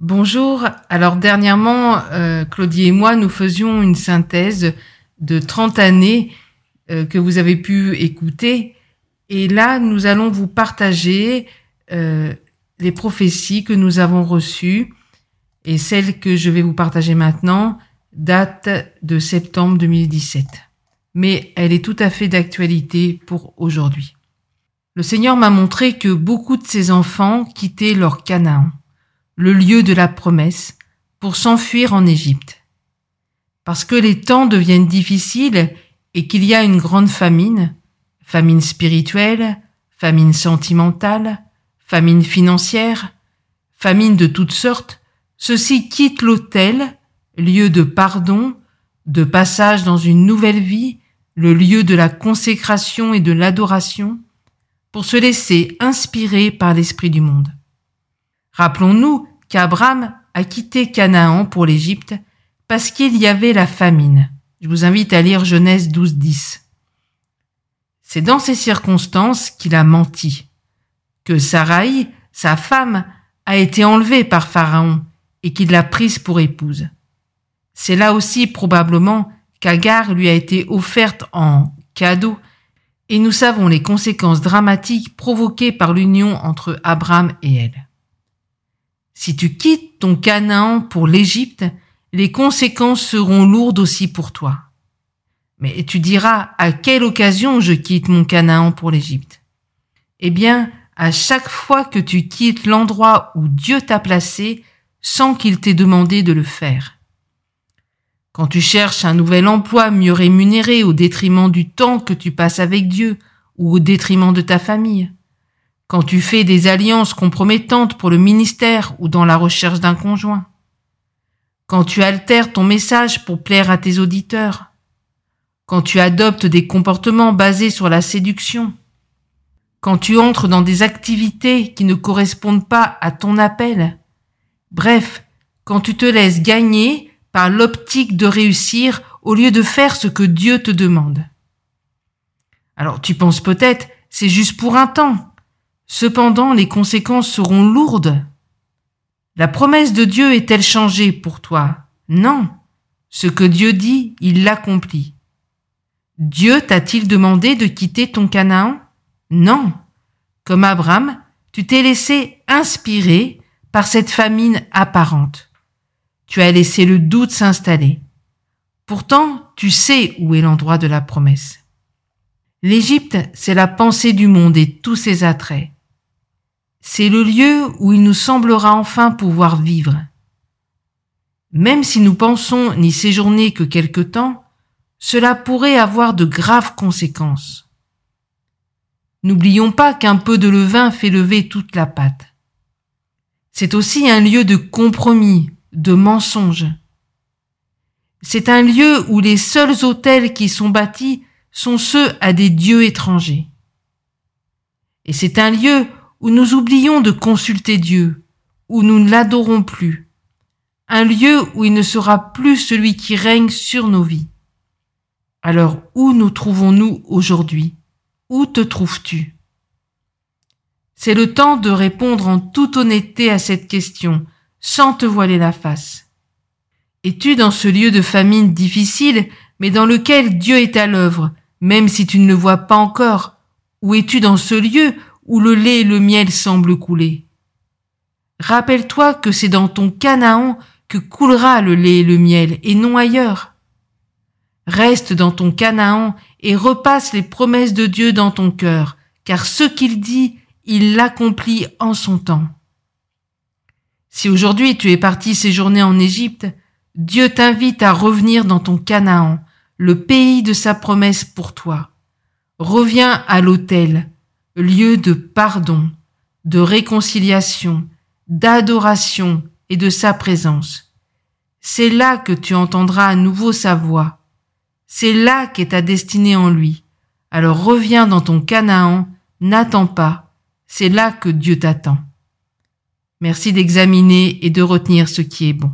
Bonjour. Alors dernièrement, euh, Claudie et moi, nous faisions une synthèse de 30 années euh, que vous avez pu écouter. Et là, nous allons vous partager euh, les prophéties que nous avons reçues. Et celle que je vais vous partager maintenant date de septembre 2017. Mais elle est tout à fait d'actualité pour aujourd'hui. Le Seigneur m'a montré que beaucoup de ses enfants quittaient leur Canaan le lieu de la promesse, pour s'enfuir en Égypte. Parce que les temps deviennent difficiles et qu'il y a une grande famine, famine spirituelle, famine sentimentale, famine financière, famine de toutes sortes, ceux-ci quittent l'autel, lieu de pardon, de passage dans une nouvelle vie, le lieu de la consécration et de l'adoration, pour se laisser inspirer par l'Esprit du monde. Rappelons-nous qu'Abraham a quitté Canaan pour l'Égypte parce qu'il y avait la famine. Je vous invite à lire Genèse 12, 10. C'est dans ces circonstances qu'il a menti, que Sarai, sa femme, a été enlevée par Pharaon et qu'il l'a prise pour épouse. C'est là aussi probablement qu'Agar lui a été offerte en cadeau et nous savons les conséquences dramatiques provoquées par l'union entre Abraham et elle. Si tu quittes ton Canaan pour l'Égypte, les conséquences seront lourdes aussi pour toi. Mais tu diras, à quelle occasion je quitte mon Canaan pour l'Égypte? Eh bien, à chaque fois que tu quittes l'endroit où Dieu t'a placé sans qu'il t'ait demandé de le faire. Quand tu cherches un nouvel emploi mieux rémunéré au détriment du temps que tu passes avec Dieu ou au détriment de ta famille quand tu fais des alliances compromettantes pour le ministère ou dans la recherche d'un conjoint, quand tu altères ton message pour plaire à tes auditeurs, quand tu adoptes des comportements basés sur la séduction, quand tu entres dans des activités qui ne correspondent pas à ton appel, bref, quand tu te laisses gagner par l'optique de réussir au lieu de faire ce que Dieu te demande. Alors tu penses peut-être, c'est juste pour un temps, Cependant, les conséquences seront lourdes. La promesse de Dieu est-elle changée pour toi? Non. Ce que Dieu dit, il l'accomplit. Dieu t'a-t-il demandé de quitter ton Canaan? Non. Comme Abraham, tu t'es laissé inspirer par cette famine apparente. Tu as laissé le doute s'installer. Pourtant, tu sais où est l'endroit de la promesse. L'Égypte, c'est la pensée du monde et tous ses attraits. C'est le lieu où il nous semblera enfin pouvoir vivre. Même si nous pensons n'y séjourner que quelque temps, cela pourrait avoir de graves conséquences. N'oublions pas qu'un peu de levain fait lever toute la pâte. C'est aussi un lieu de compromis, de mensonge. C'est un lieu où les seuls hôtels qui sont bâtis sont ceux à des dieux étrangers. Et c'est un lieu où nous oublions de consulter Dieu, où nous ne l'adorons plus, un lieu où il ne sera plus celui qui règne sur nos vies. Alors où nous trouvons-nous aujourd'hui? Où te trouves-tu? C'est le temps de répondre en toute honnêteté à cette question, sans te voiler la face. Es-tu dans ce lieu de famine difficile, mais dans lequel Dieu est à l'œuvre, même si tu ne le vois pas encore? Ou es-tu dans ce lieu où le lait et le miel semblent couler. Rappelle-toi que c'est dans ton Canaan que coulera le lait et le miel, et non ailleurs. Reste dans ton Canaan et repasse les promesses de Dieu dans ton cœur, car ce qu'il dit, il l'accomplit en son temps. Si aujourd'hui tu es parti séjourner en Égypte, Dieu t'invite à revenir dans ton Canaan, le pays de sa promesse pour toi. Reviens à l'autel, lieu de pardon, de réconciliation, d'adoration et de sa présence. C'est là que tu entendras à nouveau sa voix. C'est là qu'est ta destinée en lui. Alors reviens dans ton Canaan, n'attends pas, c'est là que Dieu t'attend. Merci d'examiner et de retenir ce qui est bon.